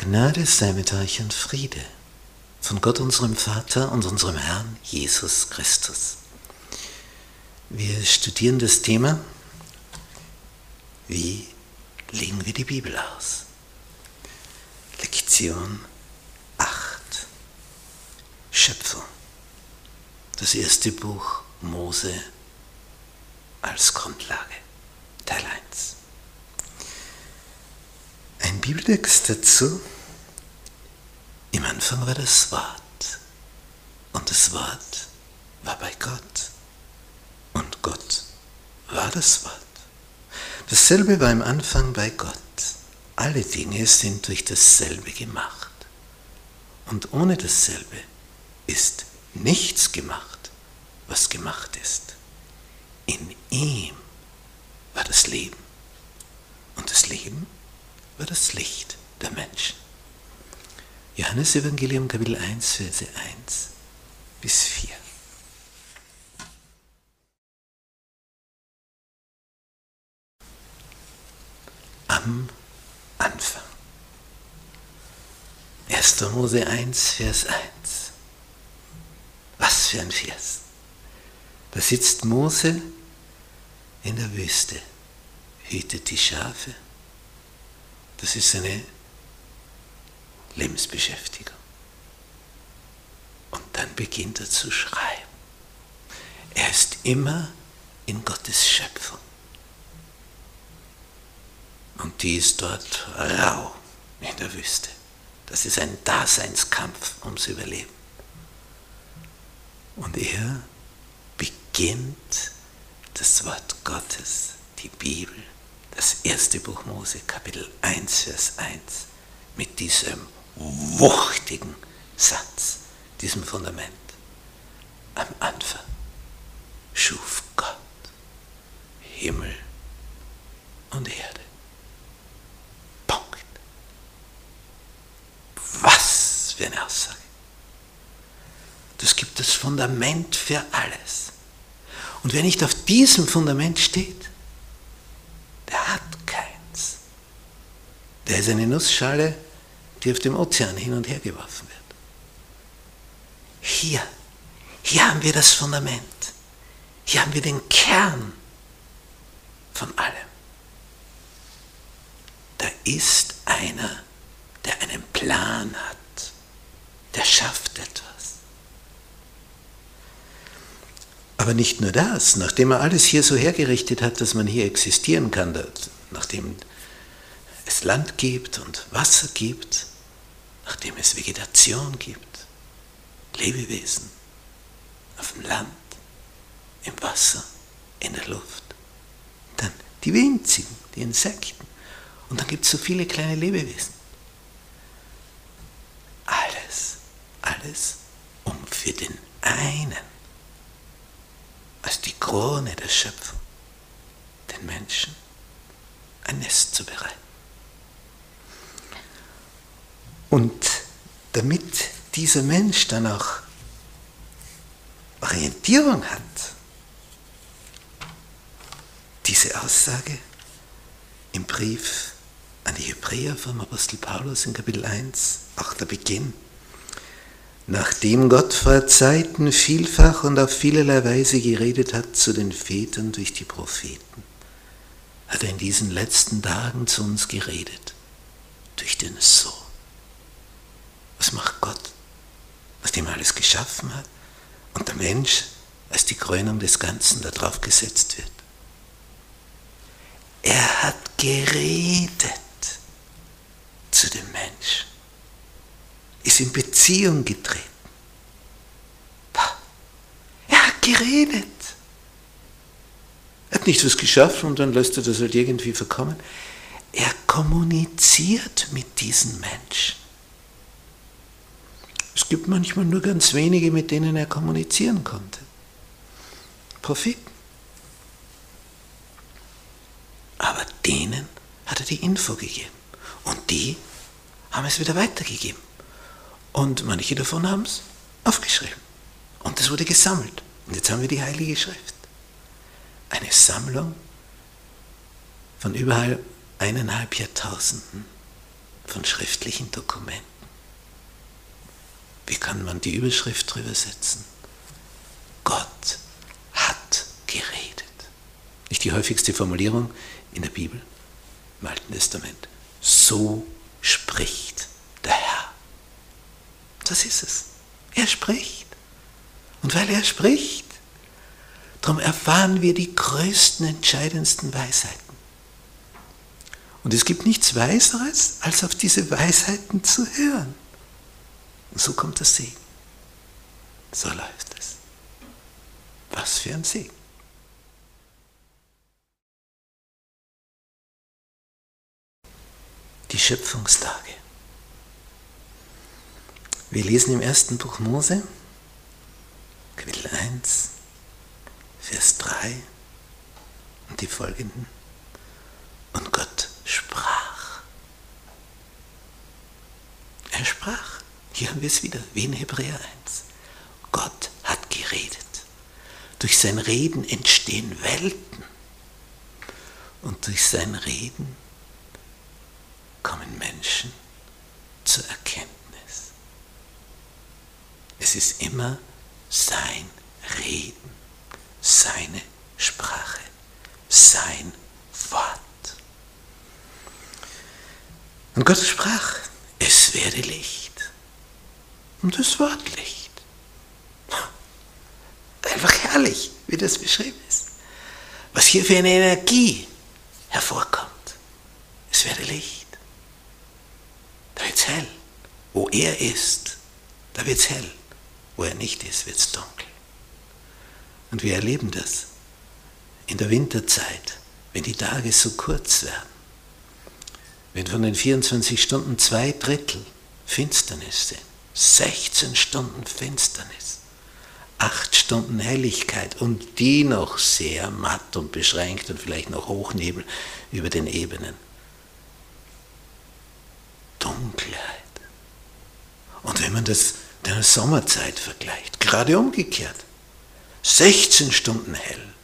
Gnade sei mit euch und Friede von Gott unserem Vater und unserem Herrn Jesus Christus. Wir studieren das Thema, wie legen wir die Bibel aus? Lektion 8. Schöpfung. Das erste Buch Mose als Grundlage. Teil 1. Bibeltext dazu. Im Anfang war das Wort. Und das Wort war bei Gott. Und Gott war das Wort. Dasselbe war im Anfang bei Gott. Alle Dinge sind durch dasselbe gemacht. Und ohne dasselbe ist nichts gemacht, was gemacht ist. In ihm war das Leben. Und das Leben war das Licht der Menschen. Johannes Evangelium Kapitel 1, Verse 1 bis 4. Am Anfang. 1. Mose 1, Vers 1. Was für ein Vers. Da sitzt Mose in der Wüste, hütet die Schafe. Das ist seine Lebensbeschäftigung. Und dann beginnt er zu schreiben. Er ist immer in Gottes Schöpfung. Und die ist dort rau in der Wüste. Das ist ein Daseinskampf ums Überleben. Und er beginnt das Wort Gottes, die Bibel, das erste Buch Mose, Kapitel 1, Vers 1, mit diesem wuchtigen Satz, diesem Fundament. Am Anfang schuf Gott Himmel und Erde. Punkt. Was für eine Aussage. Das gibt das Fundament für alles. Und wer nicht auf diesem Fundament steht, der hat keins. Der ist eine Nussschale, die auf dem Ozean hin und her geworfen wird. Hier, hier haben wir das Fundament. Hier haben wir den Kern von allem. Da ist einer, der einen Plan hat, der schafft etwas. Aber nicht nur das, nachdem er alles hier so hergerichtet hat, dass man hier existieren kann, nachdem es Land gibt und Wasser gibt, nachdem es Vegetation gibt, Lebewesen auf dem Land, im Wasser, in der Luft, dann die winzigen, die Insekten und dann gibt es so viele kleine Lebewesen. Alles, alles, um für den einen als die Krone der Schöpfung, den Menschen ein Nest zu bereiten. Und damit dieser Mensch dann auch Orientierung hat, diese Aussage im Brief an die Hebräer vom Apostel Paulus in Kapitel 1, auch der Beginn, Nachdem Gott vor Zeiten vielfach und auf vielerlei Weise geredet hat zu den Vätern durch die Propheten, hat er in diesen letzten Tagen zu uns geredet, durch den Sohn. Was macht Gott, nachdem er alles geschaffen hat und der Mensch als die Krönung des Ganzen darauf gesetzt wird? Er hat geredet zu dem Menschen ist in Beziehung getreten. Er hat geredet. Er hat nicht was geschaffen und dann lässt er das halt irgendwie verkommen. Er kommuniziert mit diesen Menschen. Es gibt manchmal nur ganz wenige, mit denen er kommunizieren konnte. Propheten. Aber denen hat er die Info gegeben. Und die haben es wieder weitergegeben. Und manche davon haben es aufgeschrieben. Und das wurde gesammelt. Und jetzt haben wir die Heilige Schrift. Eine Sammlung von überall eineinhalb Jahrtausenden von schriftlichen Dokumenten. Wie kann man die Überschrift drüber setzen? Gott hat geredet. Nicht die häufigste Formulierung in der Bibel, im Alten Testament. So spricht der Herr. Das ist es. Er spricht. Und weil er spricht, darum erfahren wir die größten, entscheidendsten Weisheiten. Und es gibt nichts Weiseres, als auf diese Weisheiten zu hören. Und so kommt der Segen. So läuft es. Was für ein Segen. Die Schöpfungstage. Wir lesen im ersten Buch Mose, Kapitel 1, Vers 3 und die folgenden. Und Gott sprach. Er sprach. Hier haben wir es wieder, wie in Hebräer 1. Gott hat geredet. Durch sein Reden entstehen Welten. Und durch sein Reden kommen Menschen zur Erkenntnis. Es ist immer sein Reden, seine Sprache, sein Wort. Und Gott sprach, es werde Licht. Und es ward Licht. Einfach herrlich, wie das beschrieben ist. Was hier für eine Energie hervorkommt. Es werde Licht. Da wird es hell. Wo er ist, da wird es hell. Wo er nicht ist, wird es dunkel. Und wir erleben das in der Winterzeit, wenn die Tage so kurz werden. Wenn von den 24 Stunden zwei Drittel Finsternis sind, 16 Stunden Finsternis, 8 Stunden Helligkeit und die noch sehr matt und beschränkt und vielleicht noch Hochnebel über den Ebenen. Dunkelheit. Und wenn man das der Sommerzeit vergleicht. Gerade umgekehrt. 16 Stunden hell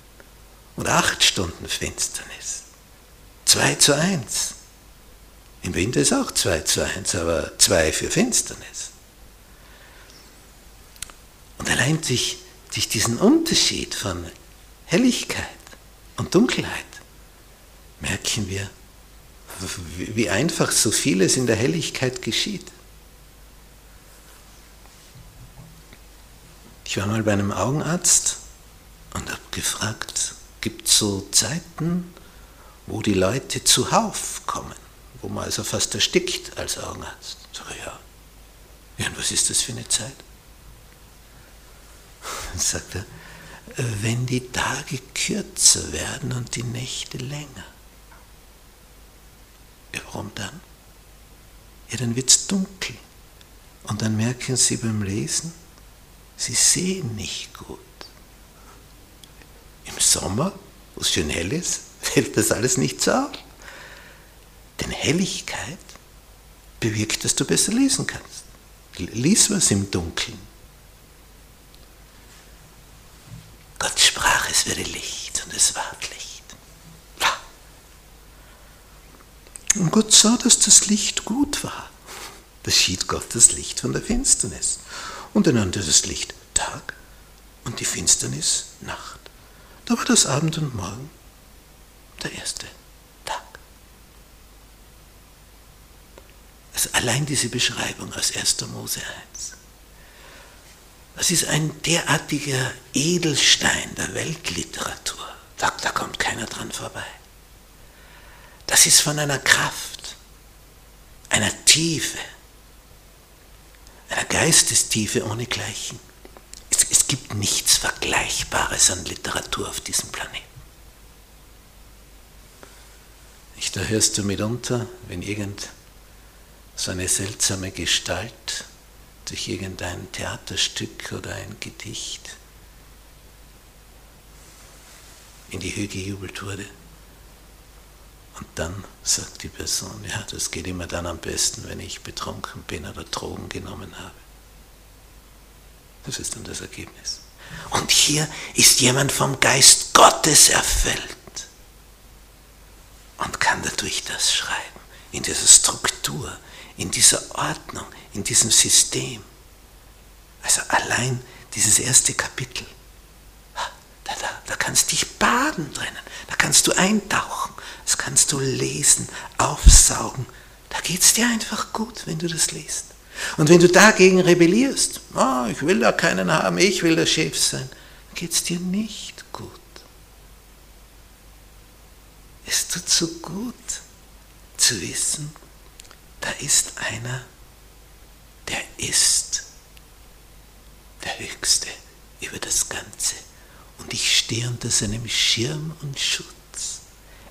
und 8 Stunden Finsternis. 2 zu 1. Im Winter ist auch 2 zu 1, aber 2 für Finsternis. Und allein durch, durch diesen Unterschied von Helligkeit und Dunkelheit merken wir, wie einfach so vieles in der Helligkeit geschieht. Ich war mal bei einem Augenarzt und habe gefragt, gibt es so Zeiten, wo die Leute zuhauf kommen, wo man also fast erstickt als Augenarzt? Sag ich, ja. Ja, und was ist das für eine Zeit? Sagt er, wenn die Tage kürzer werden und die Nächte länger. Ja, warum dann? Ja, dann wird es dunkel. Und dann merken Sie beim Lesen, Sie sehen nicht gut. Im Sommer, wo es schön hell ist, fällt das alles nicht so auf. Denn Helligkeit bewirkt, dass du besser lesen kannst. Lies was im Dunkeln. Gott sprach, es Licht und es ward Licht. Und Gott sah, dass das Licht gut war. Da schied Gott das Licht von der Finsternis und er nannte das Licht Tag und die Finsternis Nacht. Da war das Abend und Morgen der erste Tag. Also allein diese Beschreibung aus 1. Mose 1. Das ist ein derartiger Edelstein der Weltliteratur. Da, da kommt keiner dran vorbei. Das ist von einer Kraft, einer Tiefe, einer Geistestiefe ohnegleichen. Es, es gibt nichts Vergleichbares an Literatur auf diesem Planeten. Ich, da hörst du mitunter, wenn irgend so eine seltsame Gestalt durch irgendein Theaterstück oder ein Gedicht in die Höhe gejubelt wurde. Und dann sagt die Person, ja, das geht immer dann am besten, wenn ich betrunken bin oder Drogen genommen habe. Das ist dann das Ergebnis. Und hier ist jemand vom Geist Gottes erfüllt und kann dadurch das schreiben, in dieser Struktur, in dieser Ordnung, in diesem System. Also allein dieses erste Kapitel, da, da, da kannst dich baden drinnen, da kannst du eintauchen, das kannst du lesen, aufsaugen. Da geht es dir einfach gut, wenn du das liest. Und wenn du dagegen rebellierst, oh, ich will da keinen haben, ich will der Chef sein, dann geht es dir nicht gut. Es tut so gut zu wissen, da ist einer, der ist der Höchste über das Ganze. Und ich stehe unter seinem Schirm und Schutz.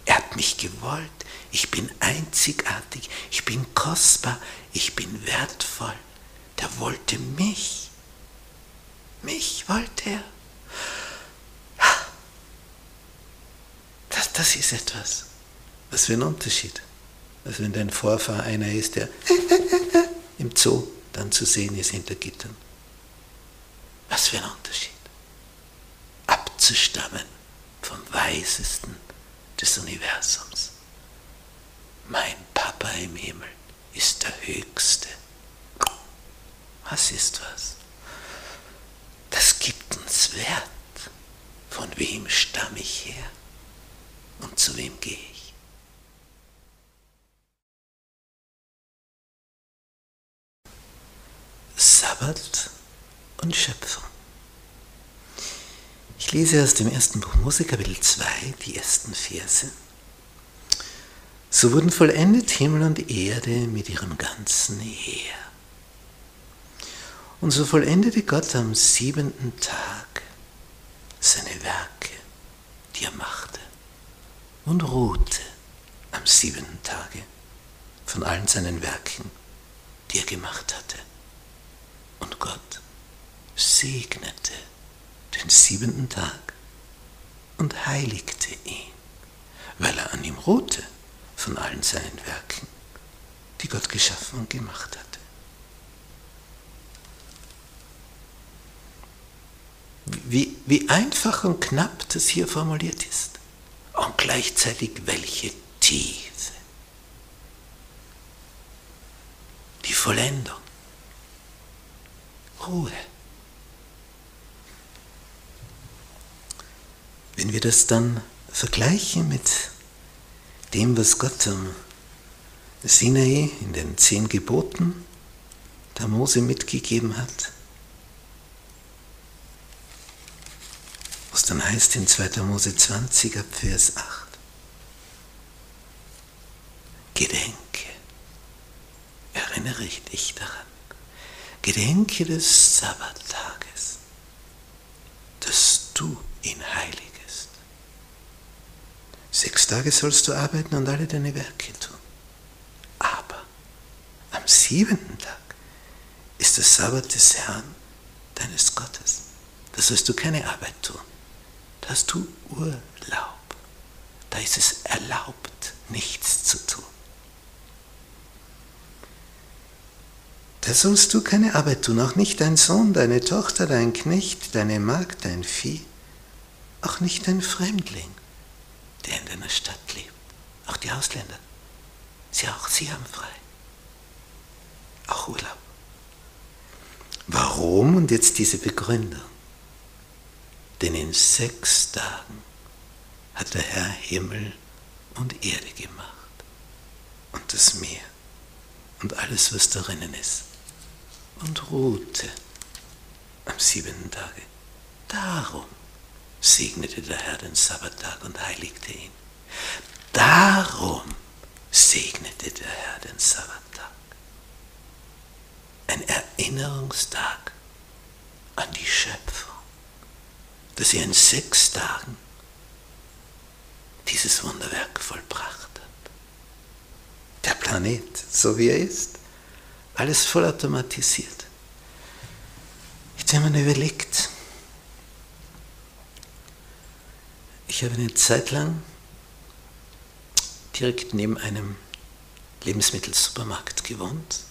Er hat mich gewollt. Ich bin einzigartig. Ich bin kostbar. Ich bin wertvoll. Der wollte mich. Mich wollte er. Das, das ist etwas. Was für ein Unterschied. Als wenn dein Vorfahr einer ist, der im Zoo dann zu sehen ist hinter Gittern. Was für ein Unterschied. Abzustammen vom Weisesten des Universums. Mein Papa im Himmel ist der Höchste. Was ist was? Das gibt uns Wert. Von wem stamme ich her und zu wem gehe ich? Sabbat und Schöpfung. Ich lese aus dem ersten Buch Mose, Kapitel 2, die ersten Verse. So wurden vollendet Himmel und Erde mit ihrem ganzen Heer. Und so vollendete Gott am siebenten Tag seine Werke, die er machte, und ruhte am siebenten Tage von allen seinen Werken, die er gemacht hatte. Und Gott segnete den siebenten Tag und heiligte ihn, weil er an ihm ruhte von allen seinen Werken, die Gott geschaffen und gemacht hatte. Wie, wie einfach und knapp das hier formuliert ist und gleichzeitig welche Tiefe. Die Vollendung. Ruhe. Wenn wir das dann vergleichen mit dem, was Gott am Sinai in den zehn Geboten der Mose mitgegeben hat, was dann heißt in 2. Mose 20 ab Vers 8, Gedenke, erinnere dich daran, Gedenke des Sabbattages, dass du ihn heiligst Sechs Tage sollst du arbeiten und alle deine Werke tun. Aber am siebenten Tag ist der Sabbat des Herrn, deines Gottes. Da sollst du keine Arbeit tun. Da hast du Urlaub. Da ist es erlaubt, nichts zu tun. Da sollst du keine Arbeit tun, auch nicht dein Sohn, deine Tochter, dein Knecht, deine Magd, dein Vieh, auch nicht dein Fremdling der in deiner Stadt lebt. Auch die Ausländer. Sie auch, sie haben frei. Auch Urlaub. Warum? Und jetzt diese Begründung. Denn in sechs Tagen hat der Herr Himmel und Erde gemacht und das Meer und alles, was darinnen ist und ruhte am siebenten Tage. Darum segnete der Herr den Sabbattag und heiligte ihn. Darum segnete der Herr den Sabbattag. Ein Erinnerungstag an die Schöpfung, dass er in sechs Tagen dieses Wunderwerk vollbracht hat. Der Planet, so wie er ist, alles vollautomatisiert. Jetzt haben wir überlegt, Ich habe eine Zeit lang direkt neben einem Lebensmittelsupermarkt gewohnt.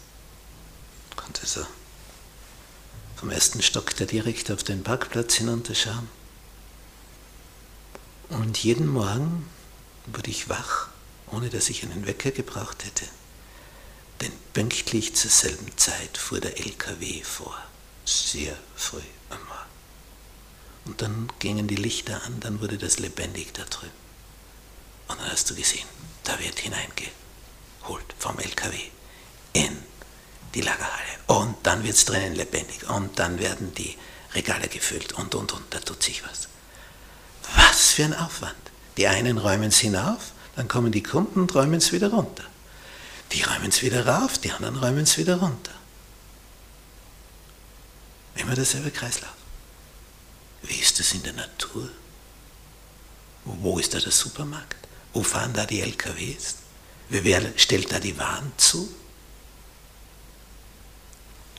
Konnte so vom ersten Stock da direkt auf den Parkplatz hinunterschauen. Und jeden Morgen wurde ich wach, ohne dass ich einen Wecker gebraucht hätte. Denn pünktlich zur selben Zeit fuhr der LKW vor, sehr früh am Morgen. Und dann gingen die Lichter an, dann wurde das lebendig da drüben. Und dann hast du gesehen, da wird hineingeholt vom LKW in die Lagerhalle. Und dann wird es drinnen lebendig. Und dann werden die Regale gefüllt und, und, und. Da tut sich was. Was für ein Aufwand. Die einen räumen es hinauf, dann kommen die Kunden und räumen es wieder runter. Die räumen es wieder rauf, die anderen räumen es wieder runter. Immer derselbe Kreislauf. Wie ist das in der Natur? Wo ist da der Supermarkt? Wo fahren da die LKWs? Wer stellt da die Waren zu?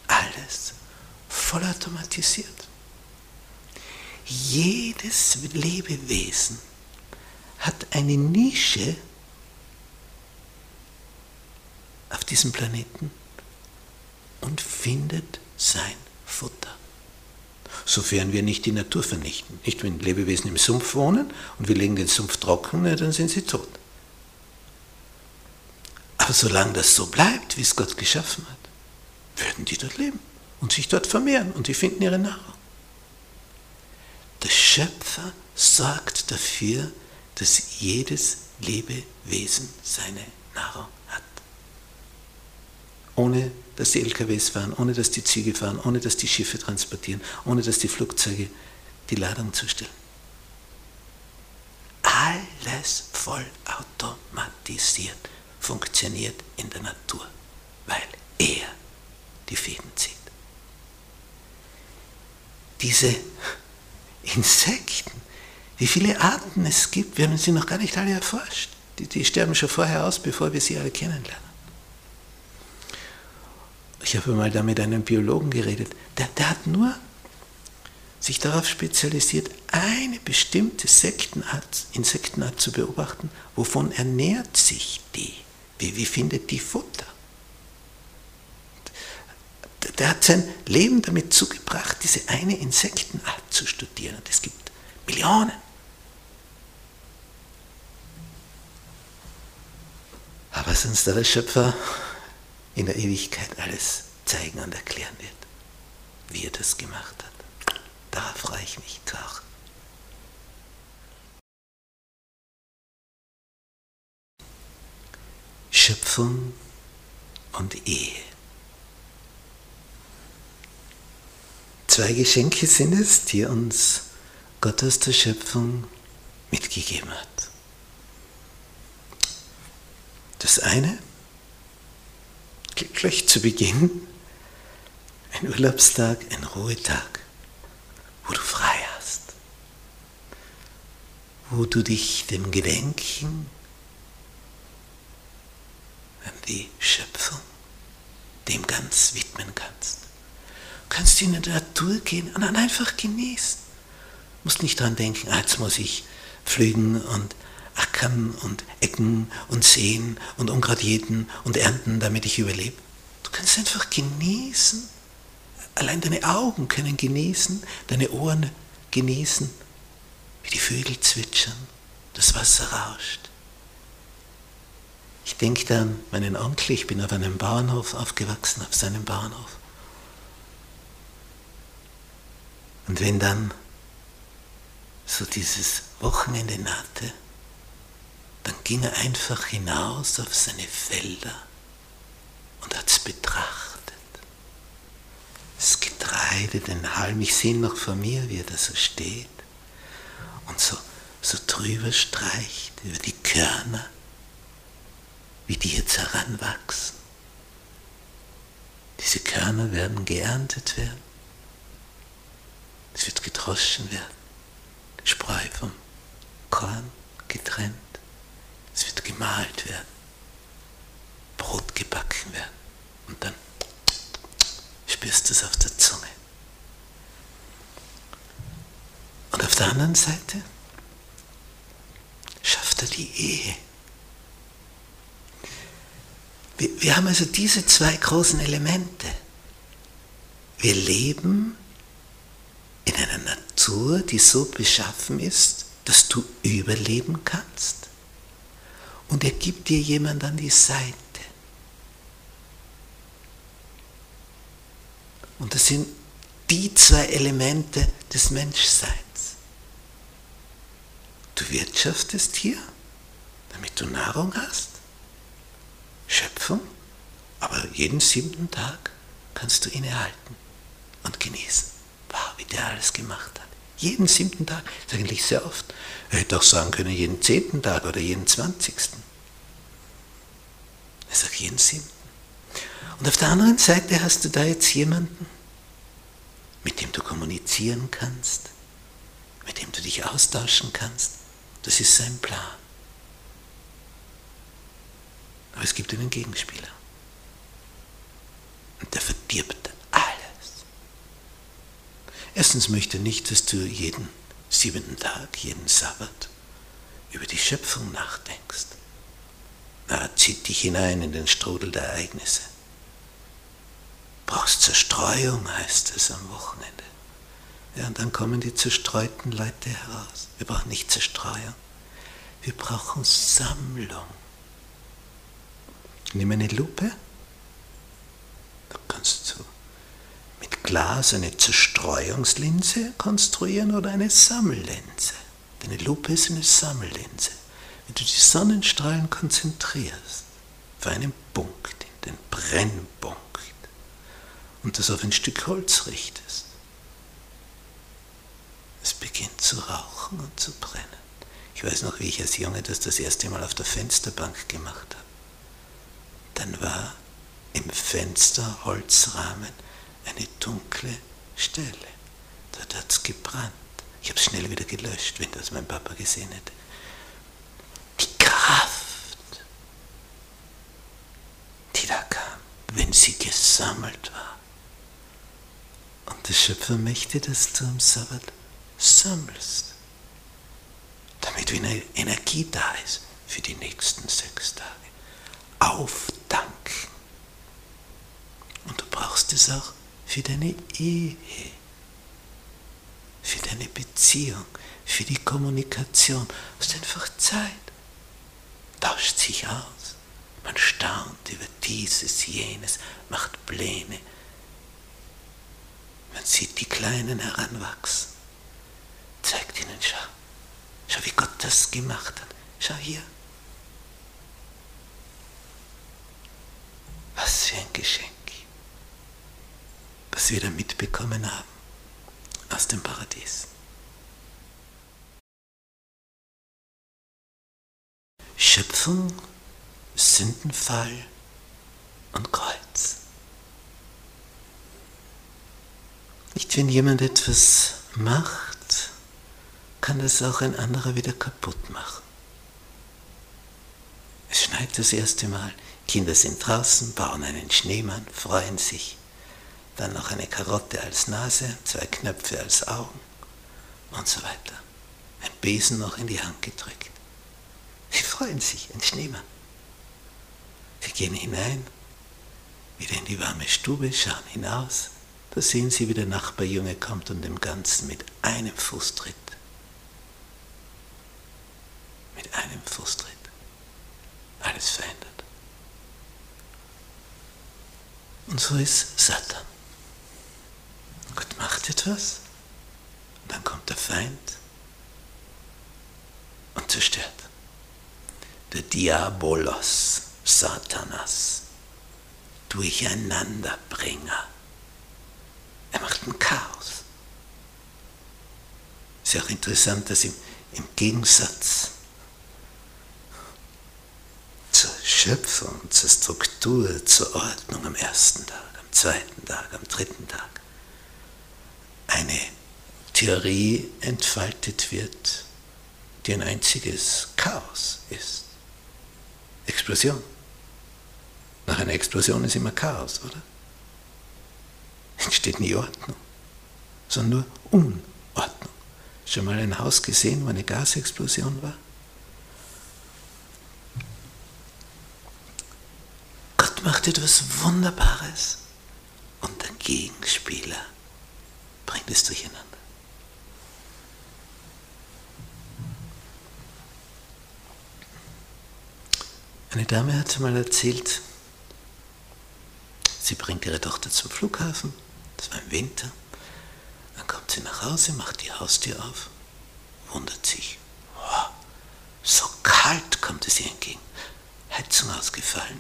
Alles vollautomatisiert. Jedes Lebewesen hat eine Nische auf diesem Planeten und findet sein Futter. Sofern wir nicht die Natur vernichten. Nicht, wenn Lebewesen im Sumpf wohnen und wir legen den Sumpf trocken, dann sind sie tot. Aber solange das so bleibt, wie es Gott geschaffen hat, werden die dort leben und sich dort vermehren und die finden ihre Nahrung. Der Schöpfer sorgt dafür, dass jedes Lebewesen seine Nahrung. Ohne dass die LKWs fahren, ohne dass die Züge fahren, ohne dass die Schiffe transportieren, ohne dass die Flugzeuge die Ladung zustellen. Alles vollautomatisiert funktioniert in der Natur, weil er die Fäden zieht. Diese Insekten, wie viele Arten es gibt, wir haben sie noch gar nicht alle erforscht. Die, die sterben schon vorher aus, bevor wir sie alle kennenlernen. Ich habe mal da mit einem Biologen geredet, der, der hat nur sich darauf spezialisiert, eine bestimmte Sektenart, Insektenart zu beobachten, wovon ernährt sich die, wie, wie findet die Futter. Der hat sein Leben damit zugebracht, diese eine Insektenart zu studieren. Und es gibt Millionen. Aber da der Schöpfer in der Ewigkeit alles zeigen und erklären wird, wie er das gemacht hat. Darauf freue ich mich auch. Schöpfung und Ehe. Zwei Geschenke sind es, die uns Gott aus der Schöpfung mitgegeben hat. Das eine, gleich zu Beginn, ein Urlaubstag, ein Ruhetag, wo du frei hast, wo du dich dem Gedenken an die Schöpfung, dem ganz widmen kannst. Du kannst in die Natur gehen und dann einfach genießen. Du musst nicht daran denken, ah, jetzt muss ich pflügen und ackern und ecken und säen und Unkraut jäten und ernten, damit ich überlebe. Du kannst einfach genießen. Allein deine Augen können genießen, deine Ohren genießen, wie die Vögel zwitschern, das Wasser rauscht. Ich denke da an meinen Onkel, ich bin auf einem Bauernhof aufgewachsen, auf seinem Bauernhof. Und wenn dann so dieses Wochenende nahte, dann ging er einfach hinaus auf seine Felder und hat es betrachtet. Das Getreide, den Halm, ich sehe noch vor mir, wie er da so steht und so, so drüber streicht über die Körner, wie die jetzt heranwachsen. Diese Körner werden geerntet werden. Es wird gedroschen werden. Spreu vom Korn getrennt. Es wird gemalt werden, Brot gebacken werden und dann spürst du es auf der Zunge. Und auf der anderen Seite schafft er die Ehe. Wir, wir haben also diese zwei großen Elemente. Wir leben in einer Natur, die so beschaffen ist, dass du überleben kannst und er gibt dir jemand an die Seite. Und das sind die zwei Elemente des Menschseins. Du wirtschaftest hier, damit du Nahrung hast, Schöpfung, aber jeden siebten Tag kannst du ihn erhalten und genießen. Wow, wie der alles gemacht hat. Jeden siebten Tag, das ist eigentlich sehr oft. Er hätte auch sagen können, jeden zehnten Tag oder jeden zwanzigsten. Er sagt jeden siebten. Und auf der anderen Seite hast du da jetzt jemanden, mit dem du kommunizieren kannst, mit dem du dich austauschen kannst. Das ist sein Plan. Aber es gibt einen Gegenspieler. Und der verdirbt. Erstens möchte nicht, dass du jeden siebenten Tag, jeden Sabbat über die Schöpfung nachdenkst. Er zieht dich hinein in den Strudel der Ereignisse. Brauchst Zerstreuung, heißt es am Wochenende. Ja, und dann kommen die zerstreuten Leute heraus. Wir brauchen nicht Zerstreuung. Wir brauchen Sammlung. Nimm eine Lupe. Da kannst du Glas eine Zerstreuungslinse konstruieren oder eine Sammellinse. Deine Lupe ist eine Sammellinse. Wenn du die Sonnenstrahlen konzentrierst auf einen Punkt, den Brennpunkt, und das auf ein Stück Holz richtest, es beginnt zu rauchen und zu brennen. Ich weiß noch, wie ich als Junge das das erste Mal auf der Fensterbank gemacht habe. Dann war im Fensterholzrahmen eine dunkle Stelle. Dort hat es gebrannt. Ich habe es schnell wieder gelöscht, wenn das mein Papa gesehen hätte. Die Kraft, die da kam, wenn sie gesammelt war. Und der Schöpfer möchte, dass du am Sabbat sammelst, damit wieder Energie da ist für die nächsten sechs Tage. Aufdanken. Und du brauchst es auch für deine Ehe, für deine Beziehung, für die Kommunikation. Hast einfach Zeit. Tauscht sich aus. Man staunt über dieses, jenes, macht Pläne. Man sieht die Kleinen heranwachsen zeigt ihnen, schau, schau, wie Gott das gemacht hat. Schau hier. Was für ein Geschenk, was wir da mitbekommen haben aus dem Paradies. Schöpfung, Sündenfall und Kreuz. Nicht wenn jemand etwas macht, kann das auch ein anderer wieder kaputt machen. Es schneit das erste Mal, Kinder sind draußen, bauen einen Schneemann, freuen sich, dann noch eine Karotte als Nase, zwei Knöpfe als Augen und so weiter. Ein Besen noch in die Hand gedrückt. Sie freuen sich, ein Schneemann. Sie gehen hinein, wieder in die warme Stube, schauen hinaus. Da sehen sie, wie der Nachbarjunge kommt und dem Ganzen mit einem Fuß tritt. mit einem Fußtritt alles verändert. Und so ist Satan. Gott macht etwas, und dann kommt der Feind und zerstört. Der Diabolos, Satanas, Durcheinanderbringer. Er macht ein Chaos. Ist ja auch interessant, dass im, im Gegensatz zur Schöpfung, zur Struktur, zur Ordnung am ersten Tag, am zweiten Tag, am dritten Tag eine Theorie entfaltet wird, die ein einziges Chaos ist. Explosion. Nach einer Explosion ist immer Chaos, oder? Entsteht nie Ordnung, sondern nur Unordnung. Schon mal ein Haus gesehen, wo eine Gasexplosion war? macht etwas Wunderbares und der Gegenspieler bringt es durcheinander. Eine Dame hat mal erzählt, sie bringt ihre Tochter zum Flughafen, das war im Winter. Dann kommt sie nach Hause, macht die Haustür auf, wundert sich. Wow, so kalt kommt es ihr entgegen. Heizung ausgefallen.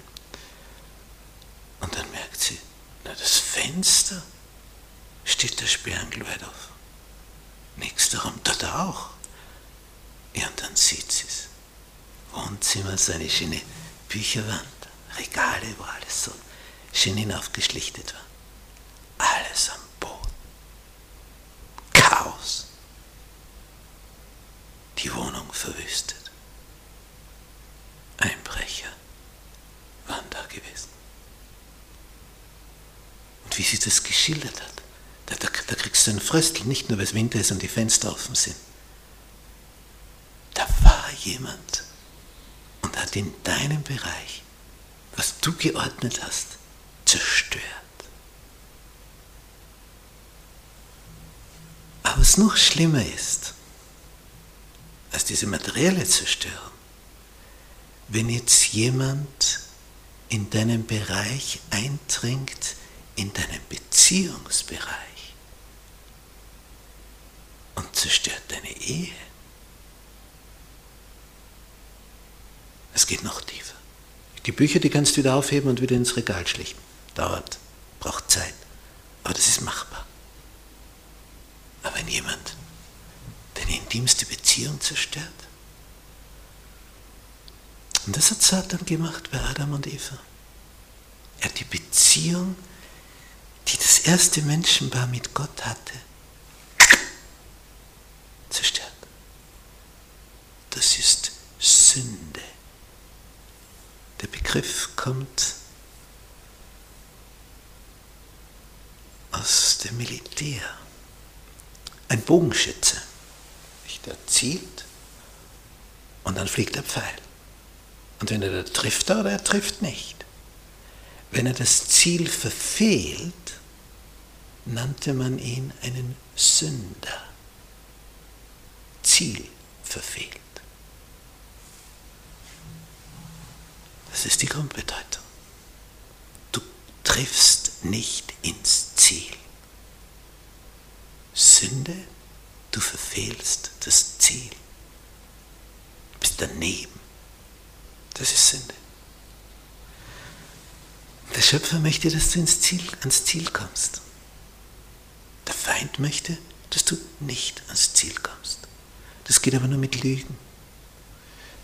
Und dann merkt sie, na das Fenster steht der Sperrangel weit auf. Nächster Raum, dort auch. Ja, und dann sieht sie es. Wohnzimmer, so eine schöne Bücherwand, Regale, wo alles so schön hinaufgeschlichtet war. Alles am Boden. Chaos. Die Wohnung verwüstet. Einbrecher waren da gewesen. Und wie sie das geschildert hat, da, da kriegst du einen Fröstel, nicht nur weil es Winter ist und die Fenster offen sind. Da war jemand und hat in deinem Bereich, was du geordnet hast, zerstört. Aber was noch schlimmer ist, als diese materielle Zerstörung, wenn jetzt jemand in deinen Bereich eindringt, in deinen Beziehungsbereich und zerstört deine Ehe. Es geht noch tiefer. Die Bücher, die kannst du wieder aufheben und wieder ins Regal schlichten. Dauert, braucht Zeit. Aber das ist machbar. Aber wenn jemand deine intimste Beziehung zerstört, und das hat Satan gemacht bei Adam und Eva. Er hat die Beziehung, die das erste Menschenpaar mit Gott hatte, zerstört. Das ist Sünde. Der Begriff kommt aus dem Militär. Ein Bogenschütze. Der zielt und dann fliegt der Pfeil. Und wenn er da trifft oder er trifft nicht. Wenn er das Ziel verfehlt, nannte man ihn einen Sünder. Ziel verfehlt. Das ist die Grundbedeutung. Du triffst nicht ins Ziel. Sünde, du verfehlst das Ziel. Du bist daneben. Das ist Sünde. Der Schöpfer möchte, dass du ins Ziel, ans Ziel kommst. Der Feind möchte, dass du nicht ans Ziel kommst. Das geht aber nur mit Lügen.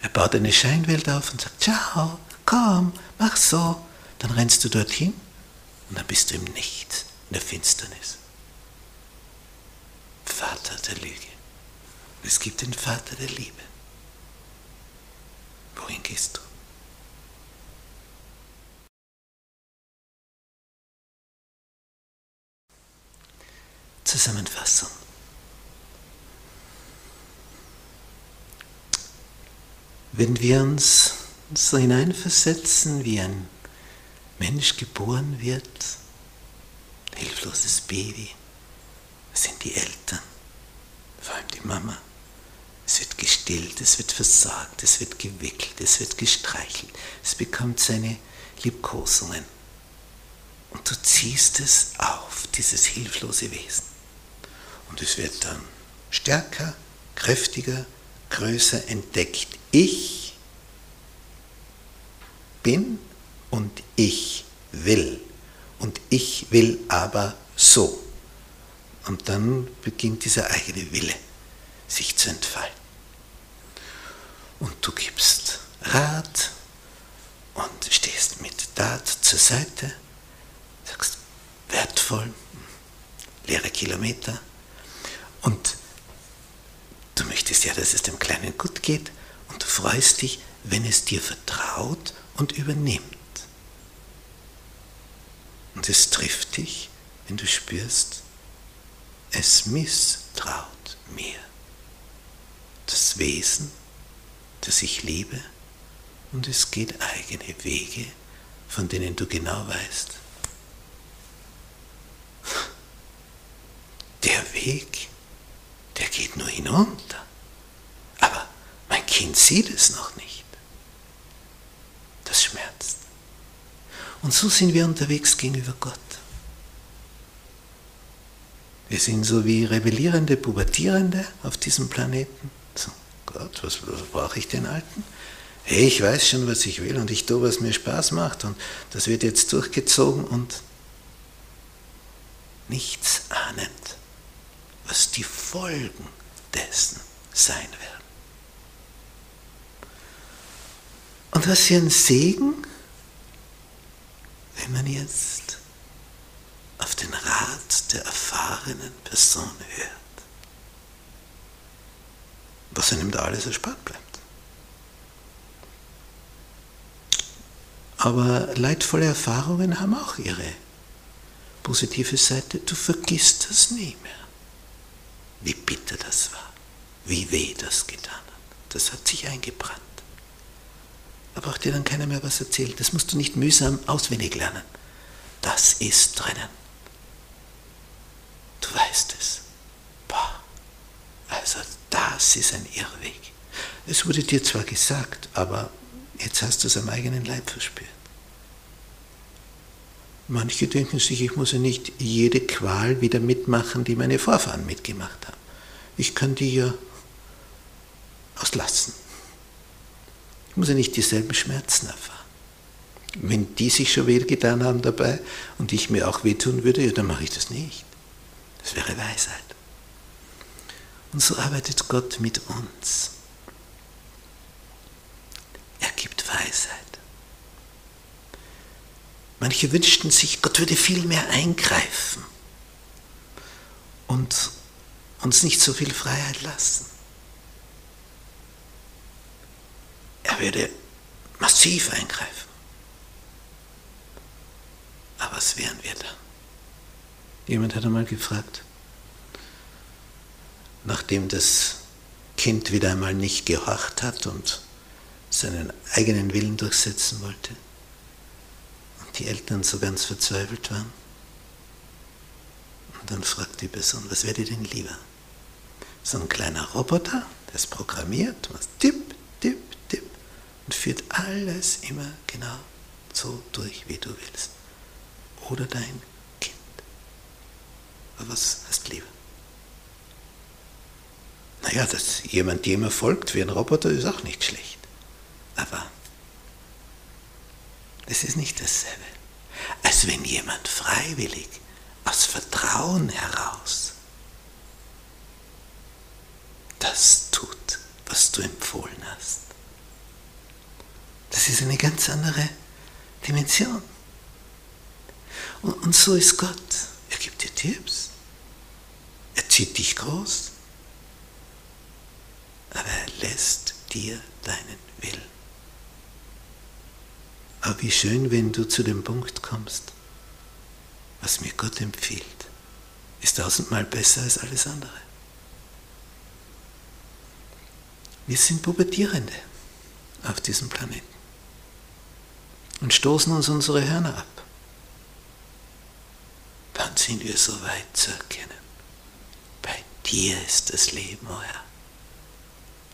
Er baut eine Scheinwelt auf und sagt, ciao, komm, mach so. Dann rennst du dorthin und dann bist du im Nichts, in der Finsternis. Vater der Lüge. Es gibt den Vater der Liebe. Wohin gehst du? Zusammenfassung. Wenn wir uns so hineinversetzen, wie ein Mensch geboren wird, hilfloses Baby, das sind die Eltern, vor allem die Mama. Es wird gestillt, es wird versagt, es wird gewickelt, es wird gestreichelt, es bekommt seine Liebkosungen. Und du ziehst es auf, dieses hilflose Wesen. Und es wird dann stärker, kräftiger, größer entdeckt. Ich bin und ich will. Und ich will aber so. Und dann beginnt dieser eigene Wille sich zu entfalten. Und du gibst Rat und stehst mit Tat zur Seite, sagst wertvoll, leere Kilometer und du möchtest ja, dass es dem Kleinen gut geht du freust dich, wenn es dir vertraut und übernimmt. Und es trifft dich, wenn du spürst, es misstraut mir. Das Wesen, das ich liebe, und es geht eigene Wege, von denen du genau weißt, der Weg, der geht nur hinunter. Kind sieht es noch nicht. Das schmerzt. Und so sind wir unterwegs gegenüber Gott. Wir sind so wie rebellierende, pubertierende auf diesem Planeten. So, Gott, was, was brauche ich den Alten? Hey, ich weiß schon, was ich will und ich tue, was mir Spaß macht und das wird jetzt durchgezogen und nichts ahnend, was die Folgen dessen sein werden. Und was für ein Segen, wenn man jetzt auf den Rat der erfahrenen Person hört, was einem da alles erspart bleibt. Aber leidvolle Erfahrungen haben auch ihre positive Seite. Du vergisst das nie mehr. Wie bitter das war, wie weh das getan hat. Das hat sich eingebrannt. Braucht dir dann keiner mehr was erzählen. Das musst du nicht mühsam auswendig lernen. Das ist drinnen. Du weißt es. Boah. Also das ist ein Irrweg. Es wurde dir zwar gesagt, aber jetzt hast du es am eigenen Leib verspürt. Manche denken sich, ich muss ja nicht jede Qual wieder mitmachen, die meine Vorfahren mitgemacht haben. Ich kann die ja auslassen. Ich muss ja nicht dieselben Schmerzen erfahren. Wenn die sich schon wehgetan haben dabei und ich mir auch wehtun würde, ja, dann mache ich das nicht. Das wäre Weisheit. Und so arbeitet Gott mit uns. Er gibt Weisheit. Manche wünschten sich, Gott würde viel mehr eingreifen und uns nicht so viel Freiheit lassen. Er würde massiv eingreifen. Aber was wären wir da? Jemand hat einmal gefragt, nachdem das Kind wieder einmal nicht gehorcht hat und seinen eigenen Willen durchsetzen wollte und die Eltern so ganz verzweifelt waren. Und dann fragt die Person, was wäre dir denn lieber? So ein kleiner Roboter, der ist programmiert, was tipp, tipp, tipp und führt alles immer genau so durch, wie du willst. Oder dein aber was hast du lieber? Naja, dass jemand dir immer folgt wie ein Roboter ist auch nicht schlecht. Aber es ist nicht dasselbe, als wenn jemand freiwillig aus Vertrauen heraus das tut, was du empfohlen hast. Das ist eine ganz andere Dimension. Und, und so ist Gott. Er gibt dir Tipps. Er zieht dich groß. Aber er lässt dir deinen Willen. Aber wie schön, wenn du zu dem Punkt kommst, was mir Gott empfiehlt, ist tausendmal besser als alles andere. Wir sind Pubertierende auf diesem Planeten und stoßen uns unsere Hörner ab dann sind wir so weit zu erkennen. Bei dir ist das Leben, o oh Herr.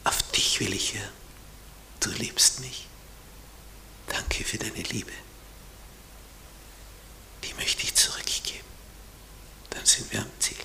Auf dich will ich hören. Du liebst mich. Danke für deine Liebe. Die möchte ich zurückgeben. Dann sind wir am Ziel.